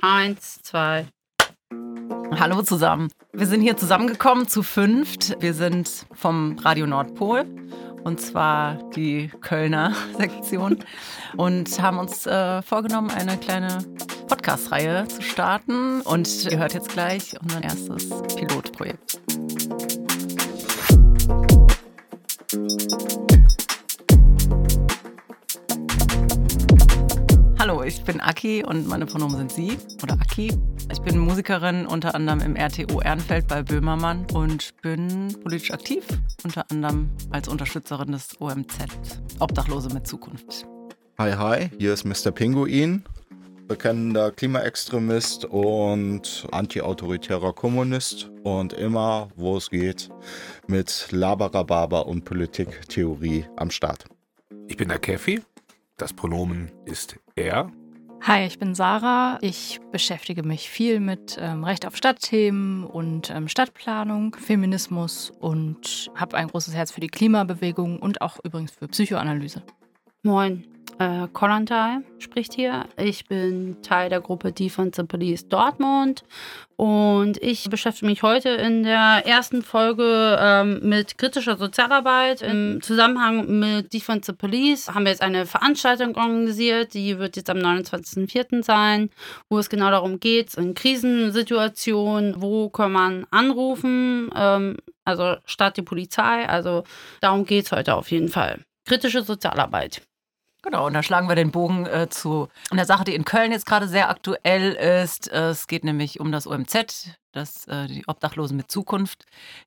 Eins, zwei. Hallo zusammen. Wir sind hier zusammengekommen zu fünft. Wir sind vom Radio Nordpol und zwar die Kölner Sektion und haben uns äh, vorgenommen, eine kleine Podcast-Reihe zu starten. Und ihr hört jetzt gleich unser erstes Pilotprojekt. Hallo, ich bin Aki und meine Pronomen sind sie oder Aki. Ich bin Musikerin unter anderem im RTO Ehrenfeld bei Böhmermann und bin politisch aktiv, unter anderem als Unterstützerin des OMZ Obdachlose mit Zukunft. Hi, hi, hier ist Mr. Pinguin, bekennender Klimaextremist und antiautoritärer Kommunist und immer, wo es geht, mit Labarababa und Politiktheorie am Start. Ich bin der Käfi, das Pronomen ist er. Hi, ich bin Sarah. Ich beschäftige mich viel mit ähm, Recht auf Stadtthemen und ähm, Stadtplanung, Feminismus und habe ein großes Herz für die Klimabewegung und auch übrigens für Psychoanalyse. Moin, äh, spricht hier. Ich bin Teil der Gruppe Defense Police Dortmund und ich beschäftige mich heute in der ersten Folge ähm, mit kritischer Sozialarbeit. Im Zusammenhang mit Defense Police haben wir jetzt eine Veranstaltung organisiert, die wird jetzt am 29.04. sein, wo es genau darum geht, in Krisensituationen, wo kann man anrufen, ähm, also statt die Polizei. Also darum geht es heute auf jeden Fall. Kritische Sozialarbeit. Genau, und da schlagen wir den Bogen äh, zu einer Sache, die in Köln jetzt gerade sehr aktuell ist. Es geht nämlich um das OMZ, das, äh, die Obdachlosen mit Zukunft,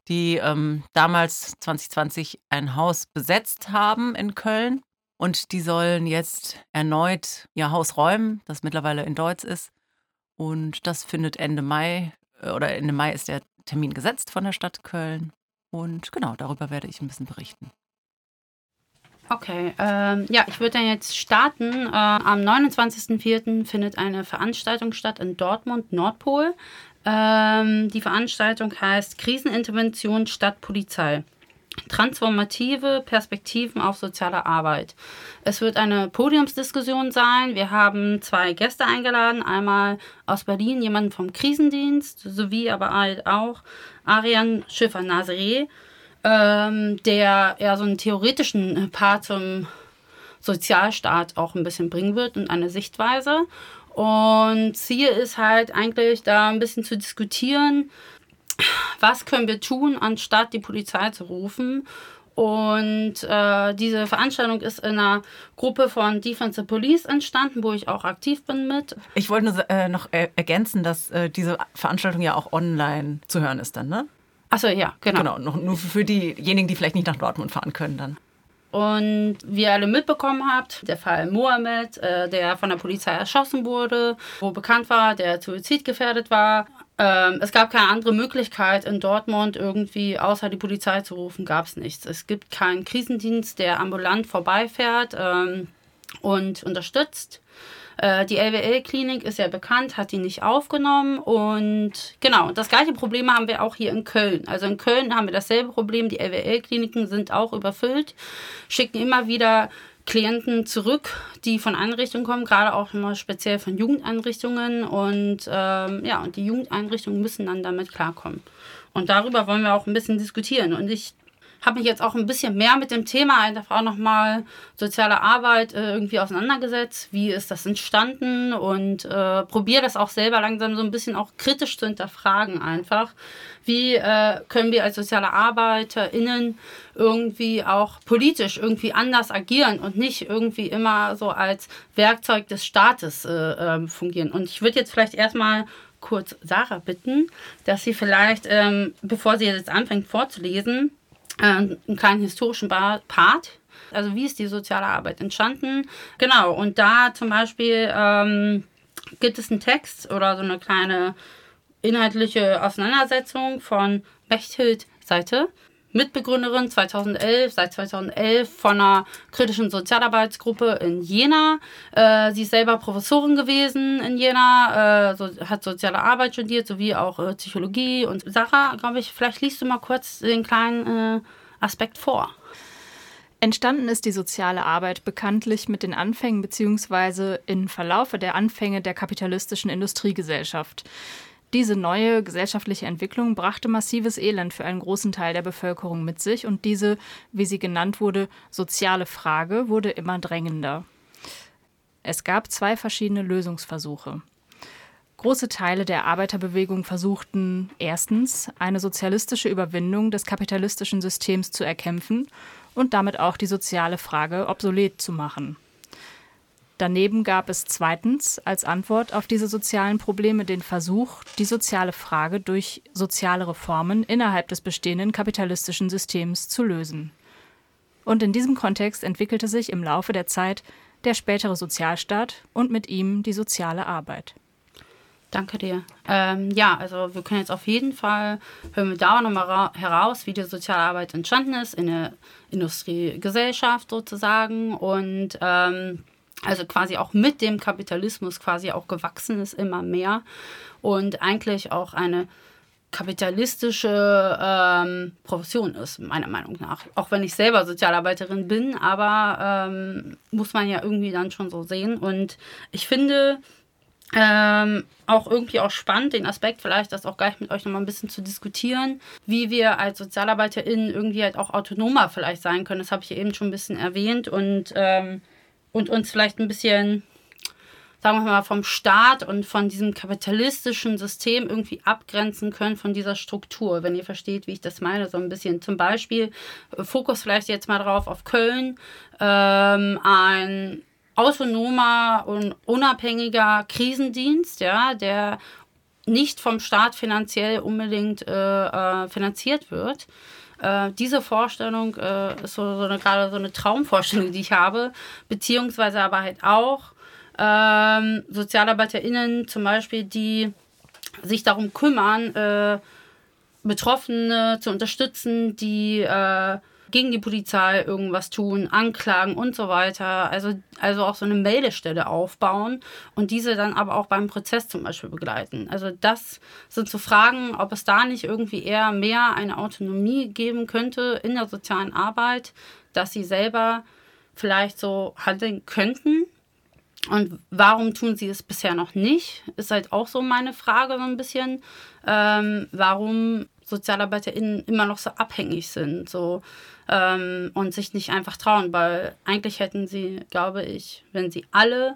die ähm, damals 2020 ein Haus besetzt haben in Köln. Und die sollen jetzt erneut ihr Haus räumen, das mittlerweile in Deutsch ist. Und das findet Ende Mai, äh, oder Ende Mai ist der Termin gesetzt von der Stadt Köln. Und genau, darüber werde ich ein bisschen berichten. Okay, ähm, ja, ich würde dann jetzt starten. Äh, am 29.04. findet eine Veranstaltung statt in Dortmund, Nordpol. Ähm, die Veranstaltung heißt Krisenintervention statt Polizei. Transformative Perspektiven auf soziale Arbeit. Es wird eine Podiumsdiskussion sein. Wir haben zwei Gäste eingeladen. Einmal aus Berlin jemanden vom Krisendienst, sowie aber halt auch Arian Schiffer-Nazaré ähm, der eher so einen theoretischen Part zum Sozialstaat auch ein bisschen bringen wird und eine Sichtweise. Und Ziel ist halt eigentlich da ein bisschen zu diskutieren, was können wir tun, anstatt die Polizei zu rufen. Und äh, diese Veranstaltung ist in einer Gruppe von Defensive Police entstanden, wo ich auch aktiv bin mit. Ich wollte nur, äh, noch ergänzen, dass äh, diese Veranstaltung ja auch online zu hören ist dann, ne? Achso, ja, genau. Genau, noch, nur für diejenigen, die vielleicht nicht nach Dortmund fahren können dann. Und wie ihr alle mitbekommen habt, der Fall Mohammed, äh, der von der Polizei erschossen wurde, wo bekannt war, der suizidgefährdet war. Ähm, es gab keine andere Möglichkeit in Dortmund irgendwie, außer die Polizei zu rufen, gab es nichts. Es gibt keinen Krisendienst, der ambulant vorbeifährt ähm, und unterstützt. Äh, die LWL-Klinik ist ja bekannt, hat die nicht aufgenommen. Und genau, das gleiche Problem haben wir auch hier in Köln. Also in Köln haben wir dasselbe Problem. Die LWL-Kliniken sind auch überfüllt, schicken immer wieder Klienten zurück, die von Einrichtungen kommen, gerade auch immer speziell von Jugendeinrichtungen. Und ähm, ja, und die Jugendeinrichtungen müssen dann damit klarkommen. Und darüber wollen wir auch ein bisschen diskutieren. Und ich habe mich jetzt auch ein bisschen mehr mit dem Thema einfach auch nochmal soziale Arbeit äh, irgendwie auseinandergesetzt. Wie ist das entstanden? Und äh, probiere das auch selber langsam so ein bisschen auch kritisch zu hinterfragen einfach. Wie äh, können wir als soziale ArbeiterInnen irgendwie auch politisch irgendwie anders agieren und nicht irgendwie immer so als Werkzeug des Staates äh, ähm, fungieren? Und ich würde jetzt vielleicht erstmal kurz Sarah bitten, dass sie vielleicht, ähm, bevor sie jetzt anfängt vorzulesen, einen kleinen historischen Part. Also wie ist die soziale Arbeit entstanden? Genau, und da zum Beispiel ähm, gibt es einen Text oder so eine kleine inhaltliche Auseinandersetzung von Mechthild Seite, Mitbegründerin 2011, seit 2011 von einer kritischen Sozialarbeitsgruppe in Jena. Äh, sie ist selber Professorin gewesen in Jena, äh, so, hat soziale Arbeit studiert, sowie auch äh, Psychologie. Und Sarah, glaube ich, vielleicht liest du mal kurz den kleinen äh, Aspekt vor. Entstanden ist die soziale Arbeit bekanntlich mit den Anfängen bzw. im Verlaufe der Anfänge der kapitalistischen Industriegesellschaft. Diese neue gesellschaftliche Entwicklung brachte massives Elend für einen großen Teil der Bevölkerung mit sich und diese, wie sie genannt wurde, soziale Frage wurde immer drängender. Es gab zwei verschiedene Lösungsversuche. Große Teile der Arbeiterbewegung versuchten erstens eine sozialistische Überwindung des kapitalistischen Systems zu erkämpfen und damit auch die soziale Frage obsolet zu machen. Daneben gab es zweitens als Antwort auf diese sozialen Probleme den Versuch, die soziale Frage durch soziale Reformen innerhalb des bestehenden kapitalistischen Systems zu lösen. Und in diesem Kontext entwickelte sich im Laufe der Zeit der spätere Sozialstaat und mit ihm die soziale Arbeit. Danke dir. Ähm, ja, also wir können jetzt auf jeden Fall, hören wir da nochmal heraus, wie die soziale Arbeit entstanden ist in der Industriegesellschaft sozusagen und ähm, also quasi auch mit dem Kapitalismus quasi auch gewachsen ist immer mehr und eigentlich auch eine kapitalistische ähm, Profession ist, meiner Meinung nach. Auch wenn ich selber Sozialarbeiterin bin, aber ähm, muss man ja irgendwie dann schon so sehen. Und ich finde, ähm, auch irgendwie auch spannend, den Aspekt vielleicht, das auch gleich mit euch nochmal ein bisschen zu diskutieren, wie wir als SozialarbeiterInnen irgendwie halt auch autonomer vielleicht sein können. Das habe ich eben schon ein bisschen erwähnt und, ähm, und uns vielleicht ein bisschen, sagen wir mal, vom Staat und von diesem kapitalistischen System irgendwie abgrenzen können von dieser Struktur, wenn ihr versteht, wie ich das meine. So ein bisschen zum Beispiel, äh, Fokus vielleicht jetzt mal drauf auf Köln, ähm, ein autonomer und unabhängiger Krisendienst, ja, der nicht vom Staat finanziell unbedingt äh, äh, finanziert wird. Äh, diese Vorstellung äh, ist so, so eine, gerade so eine Traumvorstellung, die ich habe, beziehungsweise aber halt auch ähm, SozialarbeiterInnen zum Beispiel, die sich darum kümmern, äh, Betroffene zu unterstützen, die äh, gegen die Polizei irgendwas tun, anklagen und so weiter. Also, also auch so eine Meldestelle aufbauen und diese dann aber auch beim Prozess zum Beispiel begleiten. Also das sind so Fragen, ob es da nicht irgendwie eher mehr eine Autonomie geben könnte in der sozialen Arbeit, dass sie selber vielleicht so handeln könnten. Und warum tun sie es bisher noch nicht? Ist halt auch so meine Frage so ein bisschen. Ähm, warum SozialarbeiterInnen immer noch so abhängig sind. So, ähm, und sich nicht einfach trauen, weil eigentlich hätten sie, glaube ich, wenn sie alle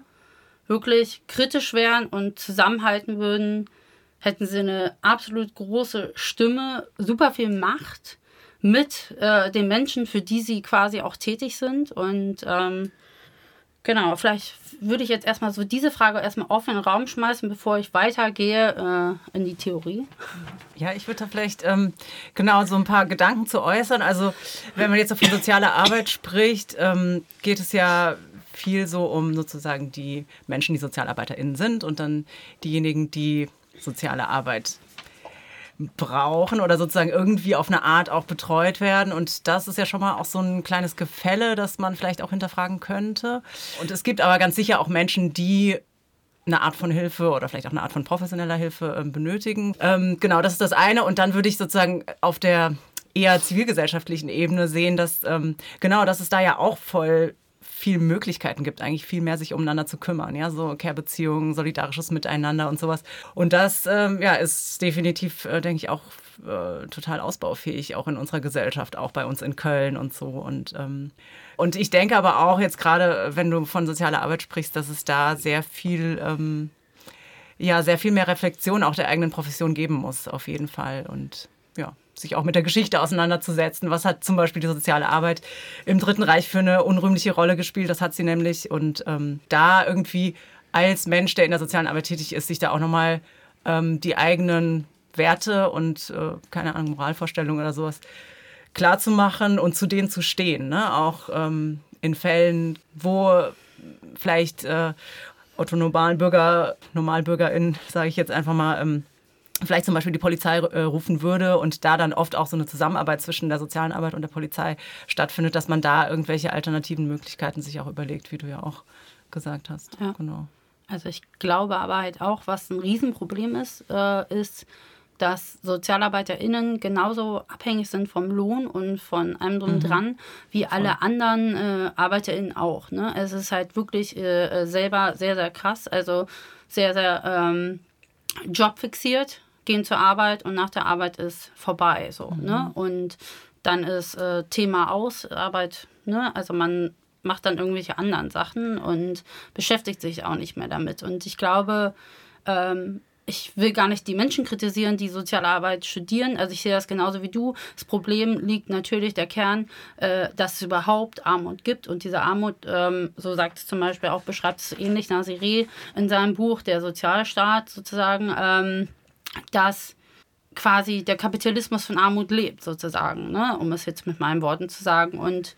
wirklich kritisch wären und zusammenhalten würden, hätten sie eine absolut große Stimme, super viel Macht mit äh, den Menschen, für die sie quasi auch tätig sind. Und ähm, Genau, vielleicht würde ich jetzt erstmal so diese Frage erstmal offen in den Raum schmeißen, bevor ich weitergehe äh, in die Theorie. Ja, ich würde da vielleicht ähm, genau so ein paar Gedanken zu äußern. Also, wenn man jetzt so von sozialer Arbeit spricht, ähm, geht es ja viel so um sozusagen die Menschen, die SozialarbeiterInnen sind und dann diejenigen, die soziale Arbeit brauchen oder sozusagen irgendwie auf eine Art auch betreut werden. Und das ist ja schon mal auch so ein kleines Gefälle, das man vielleicht auch hinterfragen könnte. Und es gibt aber ganz sicher auch Menschen, die eine Art von Hilfe oder vielleicht auch eine Art von professioneller Hilfe äh, benötigen. Ähm, genau, das ist das eine. Und dann würde ich sozusagen auf der eher zivilgesellschaftlichen Ebene sehen, dass ähm, genau, dass es da ja auch voll viel Möglichkeiten gibt, eigentlich viel mehr sich umeinander zu kümmern. Ja, so Care-Beziehungen, solidarisches Miteinander und sowas. Und das ähm, ja, ist definitiv, äh, denke ich, auch äh, total ausbaufähig, auch in unserer Gesellschaft, auch bei uns in Köln und so. Und, ähm, und ich denke aber auch jetzt gerade, wenn du von sozialer Arbeit sprichst, dass es da sehr viel, ähm, ja, sehr viel mehr Reflexion auch der eigenen Profession geben muss, auf jeden Fall. Und sich auch mit der Geschichte auseinanderzusetzen. Was hat zum Beispiel die soziale Arbeit im Dritten Reich für eine unrühmliche Rolle gespielt? Das hat sie nämlich. Und ähm, da irgendwie als Mensch, der in der sozialen Arbeit tätig ist, sich da auch nochmal ähm, die eigenen Werte und, äh, keine Ahnung, Moralvorstellungen oder sowas klarzumachen und zu denen zu stehen. Ne? Auch ähm, in Fällen, wo vielleicht äh, Otto Normalbürger, Normalbürgerin, sage ich jetzt einfach mal, ähm, vielleicht zum Beispiel die Polizei äh, rufen würde und da dann oft auch so eine Zusammenarbeit zwischen der sozialen Arbeit und der Polizei stattfindet, dass man da irgendwelche alternativen Möglichkeiten sich auch überlegt, wie du ja auch gesagt hast. Ja. Genau. Also ich glaube aber halt auch, was ein Riesenproblem ist, äh, ist, dass SozialarbeiterInnen genauso abhängig sind vom Lohn und von allem drum Mhm. dran, wie alle anderen äh, ArbeiterInnen auch. Ne? Es ist halt wirklich äh, selber sehr, sehr krass. Also sehr, sehr ähm, jobfixiert, gehen zur Arbeit und nach der Arbeit ist vorbei. So, ne? Und dann ist äh, Thema aus, Arbeit, ne? Also man macht dann irgendwelche anderen Sachen und beschäftigt sich auch nicht mehr damit. Und ich glaube, ähm, ich will gar nicht die Menschen kritisieren, die Sozialarbeit studieren. Also ich sehe das genauso wie du. Das Problem liegt natürlich der Kern, äh, dass es überhaupt Armut gibt. Und diese Armut, ähm, so sagt es zum Beispiel auch, beschreibt es ähnlich Nasiré in seinem Buch, der Sozialstaat sozusagen, ähm, dass quasi der Kapitalismus von Armut lebt, sozusagen, ne? um es jetzt mit meinen Worten zu sagen. Und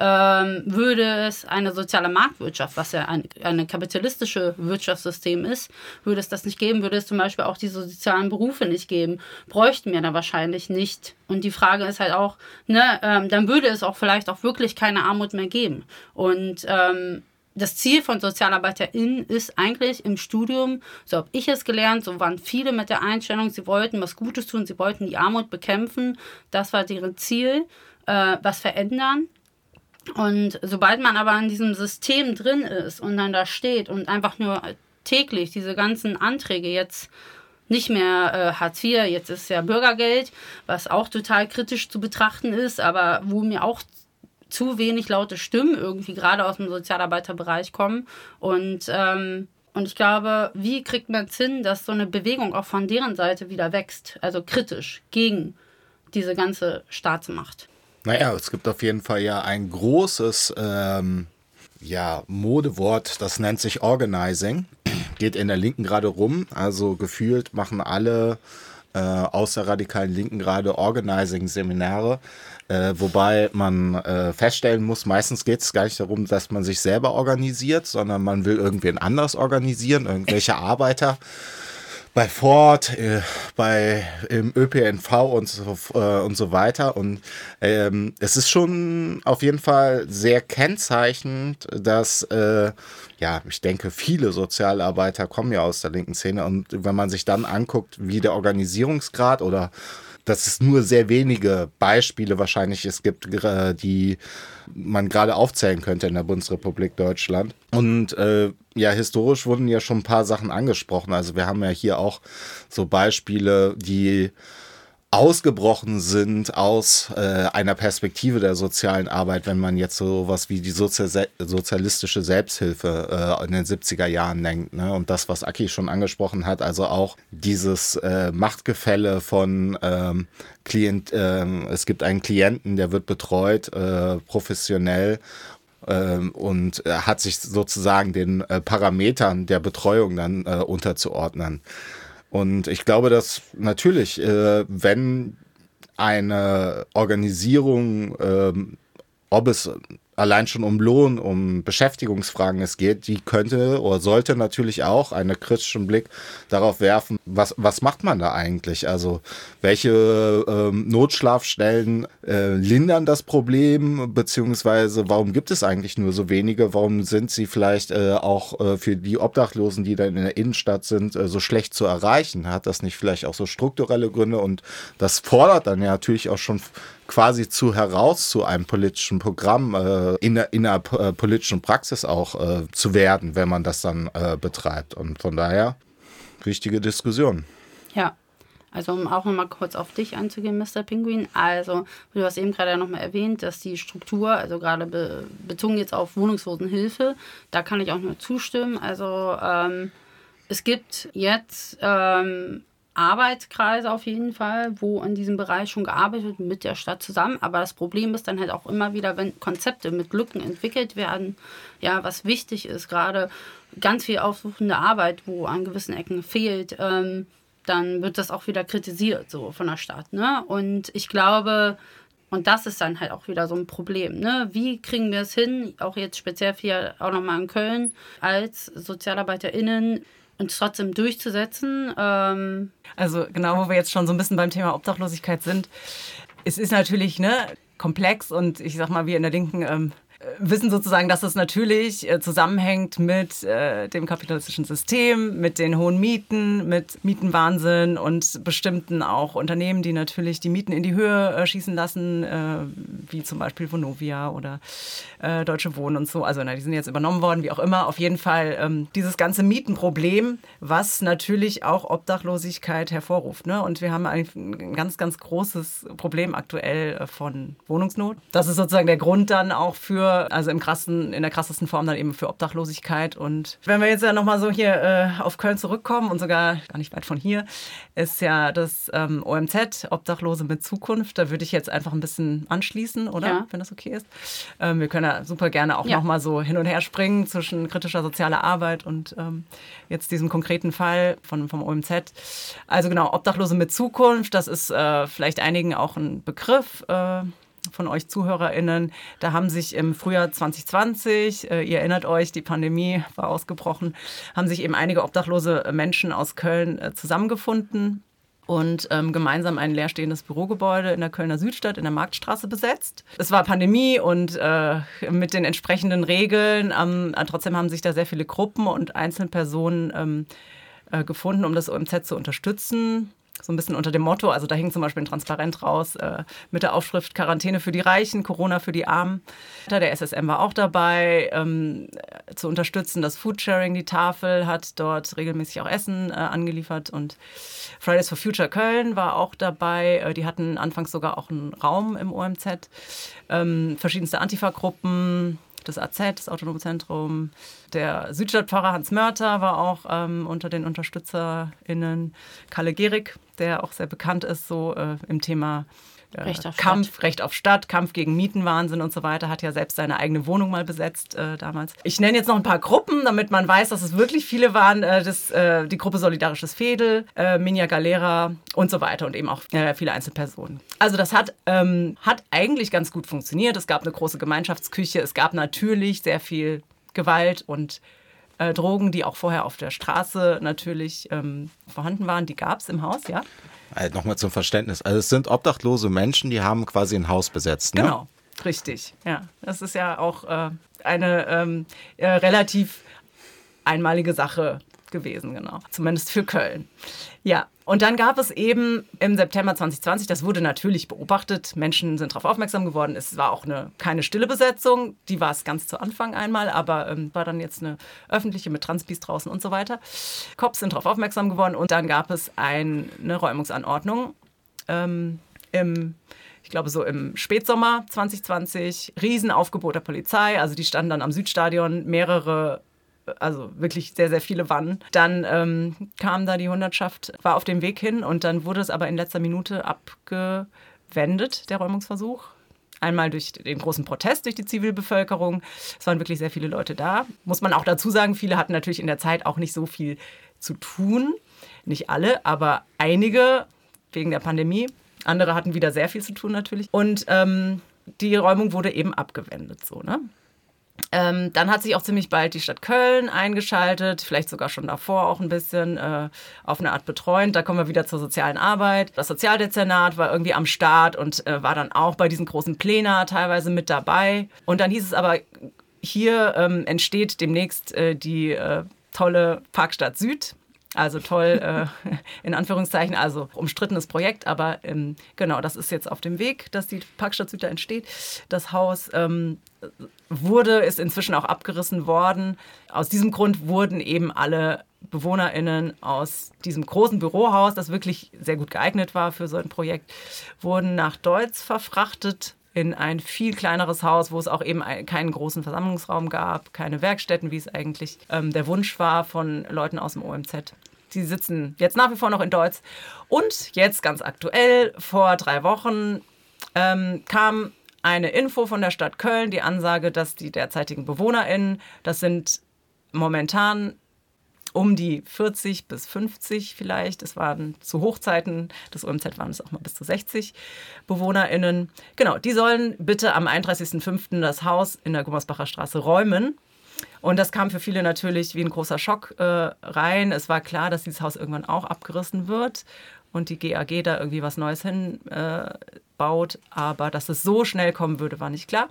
ähm, würde es eine soziale Marktwirtschaft, was ja ein eine kapitalistische Wirtschaftssystem ist, würde es das nicht geben, würde es zum Beispiel auch diese sozialen Berufe nicht geben, bräuchten wir da wahrscheinlich nicht. Und die Frage ist halt auch, ne, ähm, dann würde es auch vielleicht auch wirklich keine Armut mehr geben. Und ähm, das Ziel von SozialarbeiterInnen ist eigentlich im Studium, so habe ich es gelernt, so waren viele mit der Einstellung, sie wollten was Gutes tun, sie wollten die Armut bekämpfen. Das war deren Ziel, äh, was verändern. Und sobald man aber in diesem System drin ist und dann da steht und einfach nur täglich diese ganzen Anträge jetzt nicht mehr äh, Hartz IV, jetzt ist ja Bürgergeld, was auch total kritisch zu betrachten ist, aber wo mir auch zu wenig laute Stimmen irgendwie gerade aus dem Sozialarbeiterbereich kommen. Und, ähm, und ich glaube, wie kriegt man es hin, dass so eine Bewegung auch von deren Seite wieder wächst, also kritisch gegen diese ganze Staatsmacht? Naja, es gibt auf jeden Fall ja ein großes ähm, ja, Modewort, das nennt sich Organizing. Geht in der Linken gerade rum. Also gefühlt machen alle äh, aus der radikalen Linken gerade Organizing-Seminare. Äh, wobei man äh, feststellen muss, meistens geht es gar nicht darum, dass man sich selber organisiert, sondern man will irgendwen anders organisieren, irgendwelche Arbeiter bei Ford, äh, bei im ÖPNV und so, äh, und so weiter. Und ähm, es ist schon auf jeden Fall sehr kennzeichnend, dass äh, ja, ich denke, viele Sozialarbeiter kommen ja aus der linken Szene. Und wenn man sich dann anguckt, wie der Organisierungsgrad oder dass es nur sehr wenige Beispiele wahrscheinlich es gibt, die man gerade aufzählen könnte in der Bundesrepublik Deutschland. Und äh, ja, historisch wurden ja schon ein paar Sachen angesprochen. Also wir haben ja hier auch so Beispiele, die ausgebrochen sind aus äh, einer Perspektive der sozialen Arbeit, wenn man jetzt so was wie die Sozi sozialistische Selbsthilfe äh, in den 70er Jahren denkt. Ne? Und das, was Aki schon angesprochen hat, also auch dieses äh, Machtgefälle von ähm, Klient, ähm, es gibt einen Klienten, der wird betreut, äh, professionell ähm, und hat sich sozusagen den äh, Parametern der Betreuung dann äh, unterzuordnen. Und ich glaube, dass natürlich, äh, wenn eine Organisierung, ähm, ob es allein schon um Lohn, um Beschäftigungsfragen es geht, die könnte oder sollte natürlich auch einen kritischen Blick darauf werfen, was, was macht man da eigentlich? Also welche ähm, Notschlafstellen äh, lindern das Problem, beziehungsweise warum gibt es eigentlich nur so wenige? Warum sind sie vielleicht äh, auch äh, für die Obdachlosen, die dann in der Innenstadt sind, äh, so schlecht zu erreichen? Hat das nicht vielleicht auch so strukturelle Gründe? Und das fordert dann ja natürlich auch schon quasi zu heraus zu einem politischen Programm äh, in, der, in der äh, politischen Praxis auch äh, zu werden, wenn man das dann äh, betreibt. Und von daher wichtige Diskussion. Ja, also um auch nochmal kurz auf dich einzugehen, Mr. Penguin. Also, du hast eben gerade nochmal erwähnt, dass die Struktur, also gerade be bezogen jetzt auf Wohnungslosenhilfe, da kann ich auch nur zustimmen. Also ähm, es gibt jetzt ähm, Arbeitskreise auf jeden Fall, wo in diesem Bereich schon gearbeitet wird mit der Stadt zusammen. Aber das Problem ist dann halt auch immer wieder, wenn Konzepte mit Lücken entwickelt werden, ja, was wichtig ist, gerade ganz viel aufsuchende Arbeit, wo an gewissen Ecken fehlt, ähm, dann wird das auch wieder kritisiert so von der Stadt. Ne? Und ich glaube, und das ist dann halt auch wieder so ein Problem. Ne? Wie kriegen wir es hin, auch jetzt speziell hier auch nochmal in Köln, als SozialarbeiterInnen uns trotzdem durchzusetzen? Ähm, Also genau, wo wir jetzt schon so ein bisschen beim Thema Obdachlosigkeit sind. Es ist natürlich ne, komplex und ich sag mal, wir in der Linken ähm, wissen sozusagen, dass es natürlich äh, zusammenhängt mit äh, dem kapitalistischen System, mit den hohen Mieten, mit Mietenwahnsinn und bestimmten auch Unternehmen, die natürlich die Mieten in die Höhe äh, schießen lassen, wie zum Beispiel Vonovia oder Deutsche Wohnen und so. Also na, die sind jetzt übernommen worden, wie auch immer. Auf jeden Fall ähm, dieses ganze Mietenproblem, was natürlich auch Obdachlosigkeit hervorruft. Ne? Und wir haben ein ganz, ganz großes Problem aktuell von Wohnungsnot. Das ist sozusagen der Grund dann auch für, also im krassen, in der krassesten Form dann eben für Obdachlosigkeit. Und wenn wir jetzt ja nochmal so hier äh, auf Köln zurückkommen und sogar gar nicht weit von hier, ist ja das ähm, OMZ, Obdachlose mit Zukunft. Da würde ich jetzt einfach ein bisschen anschließen, oder? Ja. Wenn das okay ist. Ähm, wir können ja super gerne auch Ja. nochmal so hin und her springen zwischen kritischer sozialer Arbeit und ähm, jetzt diesem konkreten Fall von, vom OMZ. Also genau, Obdachlose mit Zukunft, das ist äh, vielleicht einigen auch ein Begriff. Äh, von euch ZuhörerInnen. Da haben sich im Frühjahr 2020, äh, ihr erinnert euch, die Pandemie war ausgebrochen, haben sich eben einige obdachlose Menschen aus Köln äh, zusammengefunden und ähm, gemeinsam ein leerstehendes Bürogebäude in der Kölner Südstadt in der Marktstraße besetzt. Es war Pandemie und äh, mit den entsprechenden Regeln. Ähm, äh, trotzdem haben sich da sehr viele Gruppen und Einzelpersonen ähm, äh, gefunden, um das OMZ zu unterstützen. So ein bisschen unter dem Motto, also da hing zum Beispiel ein Transparent raus äh, mit der Aufschrift Quarantäne für die Reichen, Corona für die Armen. Der SSM war auch dabei, ähm, zu unterstützen. Das Foodsharing, die Tafel, hat dort regelmäßig auch Essen äh, angeliefert und Fridays for Future Köln war auch dabei. Äh, die hatten anfangs sogar auch einen Raum im OMZ. Ähm, verschiedenste Antifa-Gruppen, das AZ, das Autonome Zentrum. Der Südstadtpfarrer Hans Mörter war auch ähm, unter den UnterstützerInnen. Kalle Gehrig, der auch sehr bekannt ist, so äh, im Thema Recht auf Kampf, Stadt. Recht auf Stadt, Kampf gegen Mietenwahnsinn und so weiter, hat ja selbst seine eigene Wohnung mal besetzt äh, damals. Ich nenne jetzt noch ein paar Gruppen, damit man weiß, dass es wirklich viele waren. Äh, das, äh, die Gruppe Solidarisches Fädel, äh, Minja Galera und so weiter und eben auch äh, viele Einzelpersonen. Also das hat, ähm, hat eigentlich ganz gut funktioniert. Es gab eine große Gemeinschaftsküche, es gab natürlich sehr viel Gewalt und äh, Drogen, die auch vorher auf der Straße natürlich ähm, vorhanden waren. Die gab es im Haus, ja. Also Nochmal zum Verständnis. Also es sind obdachlose Menschen, die haben quasi ein Haus besetzt. Ne? Genau, richtig. Ja, das ist ja auch äh, eine ähm, äh, relativ einmalige Sache gewesen, genau. Zumindest für Köln. Ja, und dann gab es eben im September 2020, das wurde natürlich beobachtet, Menschen sind darauf aufmerksam geworden. Es war auch eine, keine stille Besetzung, die war es ganz zu Anfang einmal, aber ähm, war dann jetzt eine öffentliche mit Transpis draußen und so weiter. Cops sind darauf aufmerksam geworden und dann gab es ein, eine Räumungsanordnung ähm, im ich glaube so im Spätsommer 2020, Riesenaufgebot der Polizei. Also die standen dann am Südstadion, mehrere, also wirklich sehr, sehr viele Wannen. Dann ähm, kam da die Hundertschaft, war auf dem Weg hin und dann wurde es aber in letzter Minute abgewendet, der Räumungsversuch. Einmal durch den großen Protest durch die Zivilbevölkerung. Es waren wirklich sehr viele Leute da. Muss man auch dazu sagen, viele hatten natürlich in der Zeit auch nicht so viel zu tun. Nicht alle, aber einige wegen der Pandemie. Andere hatten wieder sehr viel zu tun natürlich. Und ähm, die Räumung wurde eben abgewendet. So, ne? Ähm, dann hat sich auch ziemlich bald die Stadt Köln eingeschaltet, vielleicht sogar schon davor auch ein bisschen äh, auf eine Art betreuend. Da kommen wir wieder zur sozialen Arbeit. Das Sozialdezernat war irgendwie am Start und äh, war dann auch bei diesen großen Plänen teilweise mit dabei. Und dann hieß es aber, hier ähm, entsteht demnächst äh, die äh, tolle Parkstadt Süd. Also toll, äh, in Anführungszeichen, also umstrittenes Projekt, aber ähm, genau, das ist jetzt auf dem Weg, dass die Parkstadt Süd da entsteht. Das Haus ähm, wurde, ist inzwischen auch abgerissen worden. Aus diesem Grund wurden eben alle BewohnerInnen aus diesem großen Bürohaus, das wirklich sehr gut geeignet war für so ein Projekt, wurden nach Deutz verfrachtet in ein viel kleineres Haus, wo es auch eben ein, keinen großen Versammlungsraum gab, keine Werkstätten, wie es eigentlich ähm, der Wunsch war von Leuten aus dem OMZ. Sie sitzen jetzt nach wie vor noch in Deutz. Und jetzt ganz aktuell, vor drei Wochen, ähm, kam eine Info von der Stadt Köln, die Ansage, dass die derzeitigen BewohnerInnen, das sind momentan um die 40 bis 50 vielleicht. Es waren zu Hochzeiten des OMZ waren es auch mal bis zu 60 BewohnerInnen. Genau, die sollen bitte am 31.05. das Haus in der Gummersbacher Straße räumen. Und das kam für viele natürlich wie ein großer Schock äh, rein. Es war klar, dass dieses Haus irgendwann auch abgerissen wird und die GAG da irgendwie was Neues hin äh, aber dass es so schnell kommen würde, war nicht klar.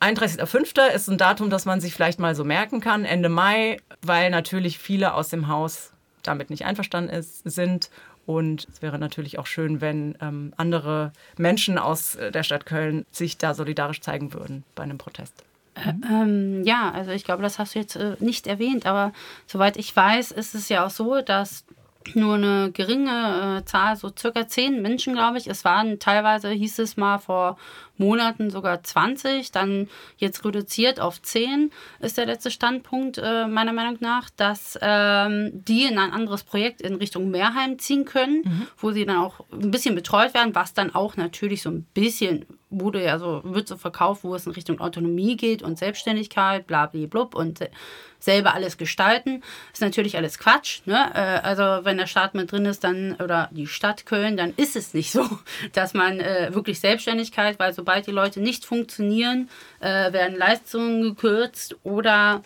31.05. ist ein Datum, das man sich vielleicht mal so merken kann, Ende Mai, weil natürlich viele aus dem Haus damit nicht einverstanden ist, sind. Und es wäre natürlich auch schön, wenn ähm, andere Menschen aus der Stadt Köln sich da solidarisch zeigen würden bei einem Protest. Äh, ähm, ja, also ich glaube, das hast du jetzt äh, nicht erwähnt, aber soweit ich weiß, ist es ja auch so, dass nur eine geringe äh, Zahl, so circa zehn Menschen, glaube ich. Es waren teilweise, hieß es mal vor Monaten sogar 20, dann jetzt reduziert auf 10 ist der letzte Standpunkt äh, meiner Meinung nach, dass ähm, die in ein anderes Projekt in Richtung Mehrheim ziehen können, mhm. wo sie dann auch ein bisschen betreut werden, was dann auch natürlich so ein bisschen wurde ja so, wird so verkauft, wo es in Richtung Autonomie geht und Selbstständigkeit, bla bla und selber alles gestalten. Ist natürlich alles Quatsch. Ne? Äh, also wenn der Staat mit drin ist, dann oder die Stadt Köln, dann ist es nicht so, dass man äh, wirklich Selbstständigkeit, weil sobald die Leute nicht funktionieren, äh, werden Leistungen gekürzt oder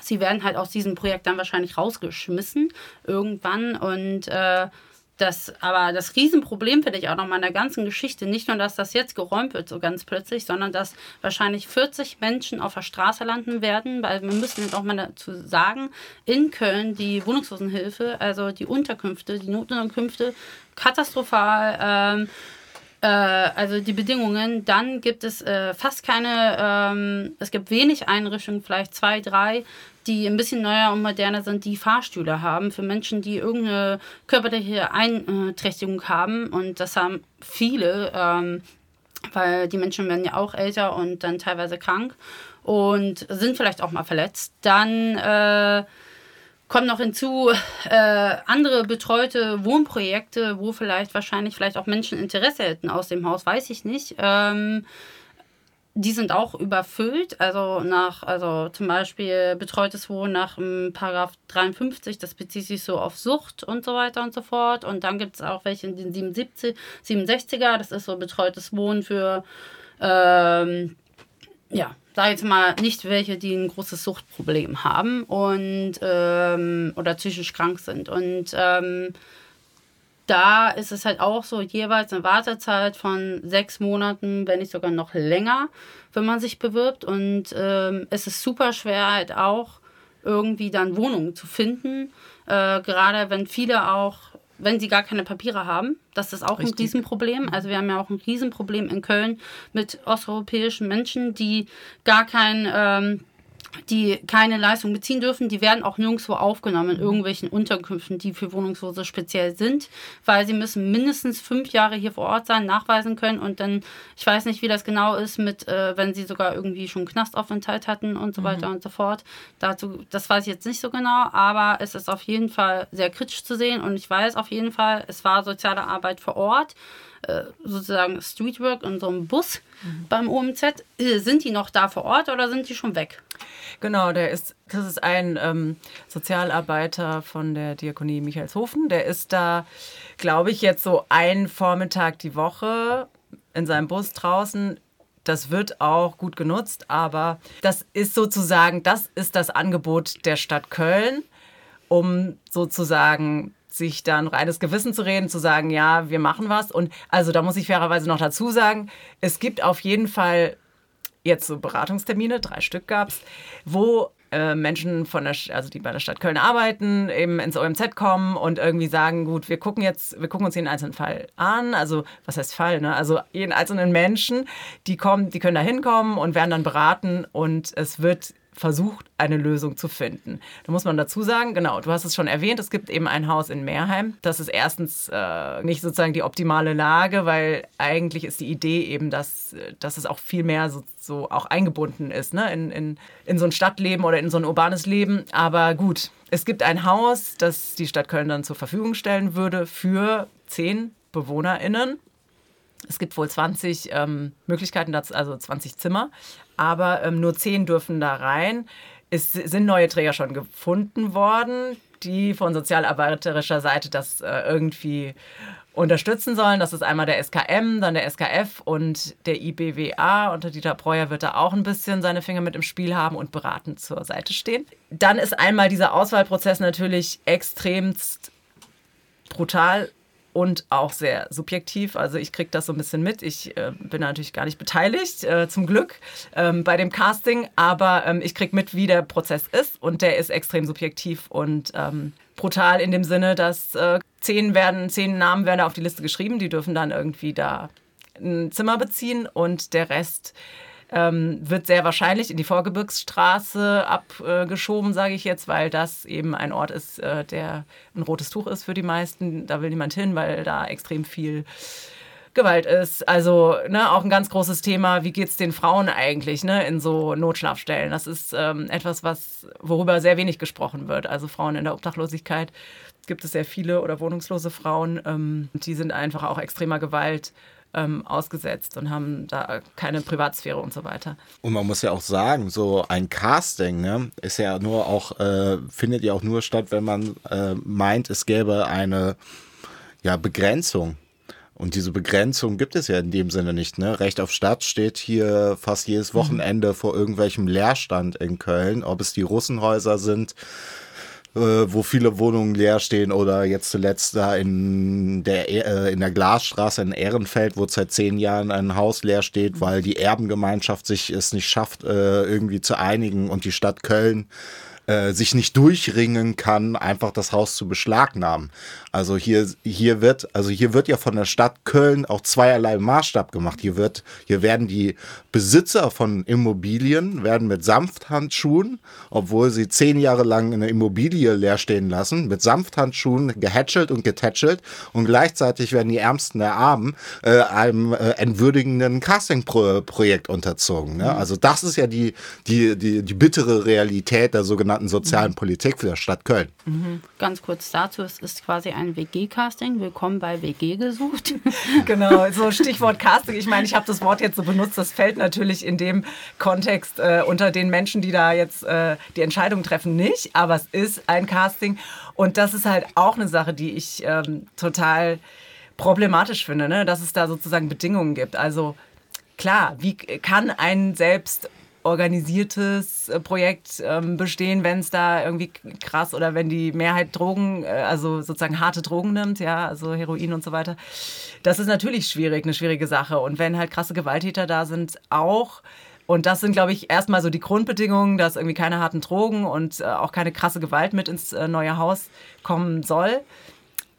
sie werden halt aus diesem Projekt dann wahrscheinlich rausgeschmissen irgendwann und äh, das, aber das Riesenproblem finde ich auch nochmal in der ganzen Geschichte, nicht nur, dass das jetzt geräumt wird, so ganz plötzlich, sondern dass wahrscheinlich 40 Menschen auf der Straße landen werden, weil wir müssen jetzt auch mal dazu sagen, in Köln die Wohnungslosenhilfe, also die Unterkünfte, die Notunterkünfte, katastrophal. Ähm, äh, also die Bedingungen, dann gibt es äh, fast keine, ähm, es gibt wenig Einrichtungen, vielleicht zwei, drei, die ein bisschen neuer und moderner sind, die Fahrstühle haben für Menschen, die irgendeine körperliche Einträchtigung haben. Und das haben viele, ähm, weil die Menschen werden ja auch älter und dann teilweise krank und sind vielleicht auch mal verletzt. Dann äh, kommen noch hinzu äh, andere betreute Wohnprojekte, wo vielleicht wahrscheinlich vielleicht auch Menschen Interesse hätten aus dem Haus, weiß ich nicht. Ähm, die sind auch überfüllt. Also nach, also zum Beispiel betreutes Wohnen nach Paragraph 53, das bezieht sich so auf Sucht und so weiter und so fort. Und dann gibt es auch welche in den 77, 67er, das ist so betreutes Wohnen für, ähm, ja, sag jetzt mal nicht welche, die ein großes Suchtproblem haben und ähm, oder psychisch krank sind. Und ähm, da ist es halt auch so jeweils eine Wartezeit von sechs Monaten, wenn nicht sogar noch länger, wenn man sich bewirbt. Und ähm, es ist super schwer halt auch irgendwie dann Wohnungen zu finden. Äh, gerade wenn viele auch, wenn sie gar keine Papiere haben, das ist auch Richtig. ein Riesenproblem. Also wir haben ja auch ein Riesenproblem in Köln mit osteuropäischen Menschen, die gar kein ähm, die keine Leistung beziehen dürfen, die werden auch nirgendwo aufgenommen in mhm. irgendwelchen Unterkünften, die für Wohnungslose speziell sind, weil sie müssen mindestens fünf Jahre hier vor Ort sein, nachweisen können und dann, ich weiß nicht, wie das genau ist mit, äh, wenn sie sogar irgendwie schon Knastaufenthalt hatten und so mhm. weiter und so fort. Dazu, das weiß ich jetzt nicht so genau, aber es ist auf jeden Fall sehr kritisch zu sehen und ich weiß auf jeden Fall, es war soziale Arbeit vor Ort. Äh, sozusagen Streetwork in so einem Bus mhm. beim OMZ. Äh, sind die noch da vor Ort oder sind die schon weg? Genau, der ist, das ist ein ähm, Sozialarbeiter von der Diakonie Michaelshofen. Der ist da, glaube ich, jetzt so einen Vormittag die Woche in seinem Bus draußen. Das wird auch gut genutzt, aber das ist sozusagen, das ist das Angebot der Stadt Köln, um sozusagen sich dann reines Gewissen zu reden, zu sagen, ja, wir machen was. Und also da muss ich fairerweise noch dazu sagen, es gibt auf jeden Fall jetzt so Beratungstermine, drei Stück gab es, wo äh, Menschen von der, also die bei der Stadt Köln arbeiten, eben ins OMZ kommen und irgendwie sagen, gut, wir gucken jetzt, wir gucken uns jeden einzelnen Fall an. Also was heißt Fall? Ne? Also jeden einzelnen Menschen, die kommen, die können da hinkommen und werden dann beraten und es wird versucht, eine Lösung zu finden. Da muss man dazu sagen, genau, du hast es schon erwähnt, es gibt eben ein Haus in Meerheim. Das ist erstens äh, nicht sozusagen die optimale Lage, weil eigentlich ist die Idee eben, dass, dass es auch viel mehr so, so auch eingebunden ist ne? in, in, in so ein Stadtleben oder in so ein urbanes Leben. Aber gut, es gibt ein Haus, das die Stadt Köln dann zur Verfügung stellen würde für zehn BewohnerInnen. Es gibt wohl 20 ähm, Möglichkeiten, also 20 Zimmer, aber ähm, nur 10 dürfen da rein. Es sind neue Träger schon gefunden worden, die von sozialarbeiterischer Seite das äh, irgendwie unterstützen sollen. Das ist einmal der SKM, dann der SKF und der IBWA. Unter Dieter Breuer wird da auch ein bisschen seine Finger mit im Spiel haben und beratend zur Seite stehen. Dann ist einmal dieser Auswahlprozess natürlich extremst brutal und auch sehr subjektiv. Also ich kriege das so ein bisschen mit. Ich äh, bin natürlich gar nicht beteiligt, äh, zum Glück, ähm, bei dem Casting, aber ähm, ich kriege mit, wie der Prozess ist und der ist extrem subjektiv und ähm, brutal in dem Sinne, dass äh, zehn werden, zehn Namen werden auf die Liste geschrieben, die dürfen dann irgendwie da ein Zimmer beziehen und der Rest ähm, wird sehr wahrscheinlich in die Vorgebirgsstraße abgeschoben, sage ich jetzt, weil das eben ein Ort ist, äh, der ein rotes Tuch ist für die meisten. Da will niemand hin, weil da extrem viel Gewalt ist. Also ne, auch ein ganz großes Thema, wie geht es den Frauen eigentlich ne, in so Notschlafstellen? Das ist ähm, etwas, was, worüber sehr wenig gesprochen wird. Also Frauen in der Obdachlosigkeit gibt es sehr viele oder wohnungslose Frauen. Ähm, die sind einfach auch extremer Gewalt ähm, ausgesetzt und haben da keine Privatsphäre und so weiter. Und man muss ja auch sagen, so ein Casting ne, ist ja nur auch, äh, findet ja auch nur statt, wenn man äh, meint, es gäbe eine ja, Begrenzung. Und diese Begrenzung gibt es ja in dem Sinne nicht. Ne? Recht auf Stadt steht hier fast jedes mhm. Wochenende vor irgendwelchem Leerstand in Köln, ob es die Russenhäuser sind, äh, wo viele Wohnungen leer stehen oder jetzt zuletzt da in der, äh, in der Glasstraße in Ehrenfeld, wo seit zehn Jahren ein Haus leer steht, weil die Erbengemeinschaft sich es nicht schafft, äh, irgendwie zu einigen und die Stadt Köln äh, sich nicht durchringen kann, einfach das Haus zu beschlagnahmen. Also hier, hier wird, also hier wird ja von der Stadt Köln auch zweierlei Maßstab gemacht. Hier wird, hier werden die Besitzer von Immobilien werden mit Sanfthandschuhen, obwohl sie zehn Jahre lang eine Immobilie leer stehen lassen, mit Sanfthandschuhen gehätschelt und getätschelt und gleichzeitig werden die Ärmsten der Armen äh, einem äh, entwürdigenden Casting-Projekt unterzogen. Ne? Also das ist ja die, die, die, die bittere Realität der sogenannten sogenannten sozialen mhm. Politik für die Stadt Köln. Mhm. Ganz kurz dazu, es ist quasi ein WG-Casting. Willkommen bei WG gesucht. genau, so Stichwort Casting. Ich meine, ich habe das Wort jetzt so benutzt, das fällt natürlich in dem Kontext äh, unter den Menschen, die da jetzt äh, die Entscheidung treffen, nicht. Aber es ist ein Casting und das ist halt auch eine Sache, die ich ähm, total problematisch finde, ne? dass es da sozusagen Bedingungen gibt. Also klar, wie kann ein selbst organisiertes äh, Projekt ähm, bestehen, wenn es da irgendwie krass oder wenn die Mehrheit Drogen, äh, also sozusagen harte Drogen nimmt, ja, also Heroin und so weiter. Das ist natürlich schwierig, eine schwierige Sache. Und wenn halt krasse Gewalttäter da sind, auch. Und das sind, glaube ich, erstmal so die Grundbedingungen, dass irgendwie keine harten Drogen und äh, auch keine krasse Gewalt mit ins äh, neue Haus kommen soll.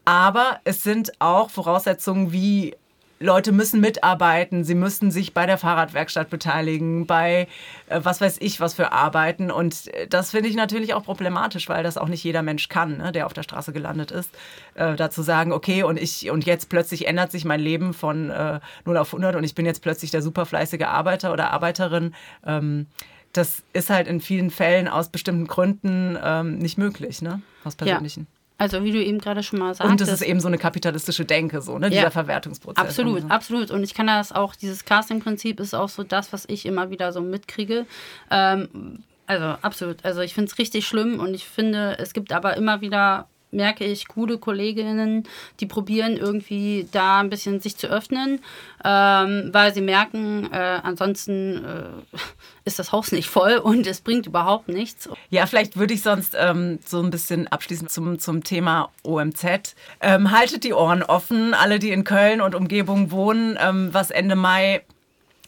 Aber es sind auch Voraussetzungen wie Leute müssen mitarbeiten, sie müssen sich bei der Fahrradwerkstatt beteiligen, bei äh, was weiß ich, was für Arbeiten. Und äh, das finde ich natürlich auch problematisch, weil das auch nicht jeder Mensch kann, ne, der auf der Straße gelandet ist. Äh, dazu sagen, okay, und ich und jetzt plötzlich ändert sich mein Leben von äh, 0 auf 100 und ich bin jetzt plötzlich der superfleißige Arbeiter oder Arbeiterin. Ähm, das ist halt in vielen Fällen aus bestimmten Gründen ähm, nicht möglich, ne? Aus persönlichen. Ja. Also wie du eben gerade schon mal sagst. Und das ist eben so eine kapitalistische Denke, so, ne? Dieser ja, Verwertungsprozess. Absolut, so. absolut. Und ich kann das auch, dieses Casting-Prinzip ist auch so das, was ich immer wieder so mitkriege. Ähm, also absolut. Also ich finde es richtig schlimm und ich finde, es gibt aber immer wieder merke ich coole Kolleginnen, die probieren irgendwie da ein bisschen sich zu öffnen, ähm, weil sie merken, äh, ansonsten äh, ist das Haus nicht voll und es bringt überhaupt nichts. Ja, vielleicht würde ich sonst ähm, so ein bisschen abschließen zum, zum Thema OMZ. Ähm, haltet die Ohren offen, alle, die in Köln und Umgebung wohnen, ähm, was Ende Mai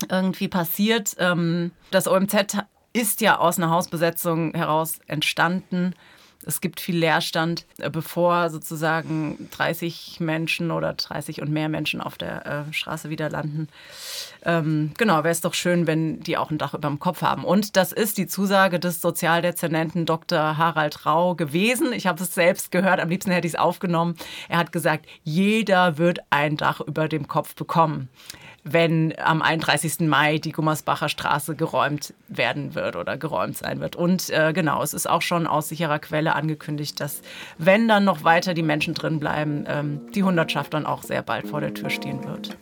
irgendwie passiert. Ähm, das OMZ ist ja aus einer Hausbesetzung heraus entstanden. Es gibt viel Leerstand, äh, bevor sozusagen 30 Menschen oder 30 und mehr Menschen auf der äh, Straße wieder landen. Ähm, genau, wäre es doch schön, wenn die auch ein Dach über dem Kopf haben. Und das ist die Zusage des Sozialdezernenten Dr. Harald Rau gewesen. Ich habe es selbst gehört, am liebsten hätte ich es aufgenommen. Er hat gesagt, jeder wird ein Dach über dem Kopf bekommen wenn am 31. Mai die Gummersbacher Straße geräumt werden wird oder geräumt sein wird. Und äh, genau, es ist auch schon aus sicherer Quelle angekündigt, dass wenn dann noch weiter die Menschen drin bleiben, ähm, die Hundertschaft dann auch sehr bald vor der Tür stehen wird.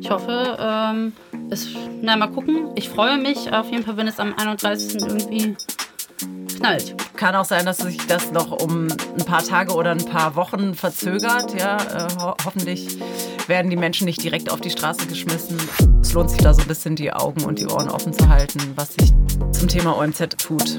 Ich hoffe, ähm, es, na mal gucken. Ich freue mich auf jeden Fall, wenn es am 31. irgendwie knallt. Kann auch sein, dass sich das noch um ein paar Tage oder ein paar Wochen verzögert. Ja, äh, ho hoffentlich werden die Menschen nicht direkt auf die Straße geschmissen. Es lohnt sich da so ein bisschen die Augen und die Ohren offen zu halten, was sich zum Thema OMZ tut.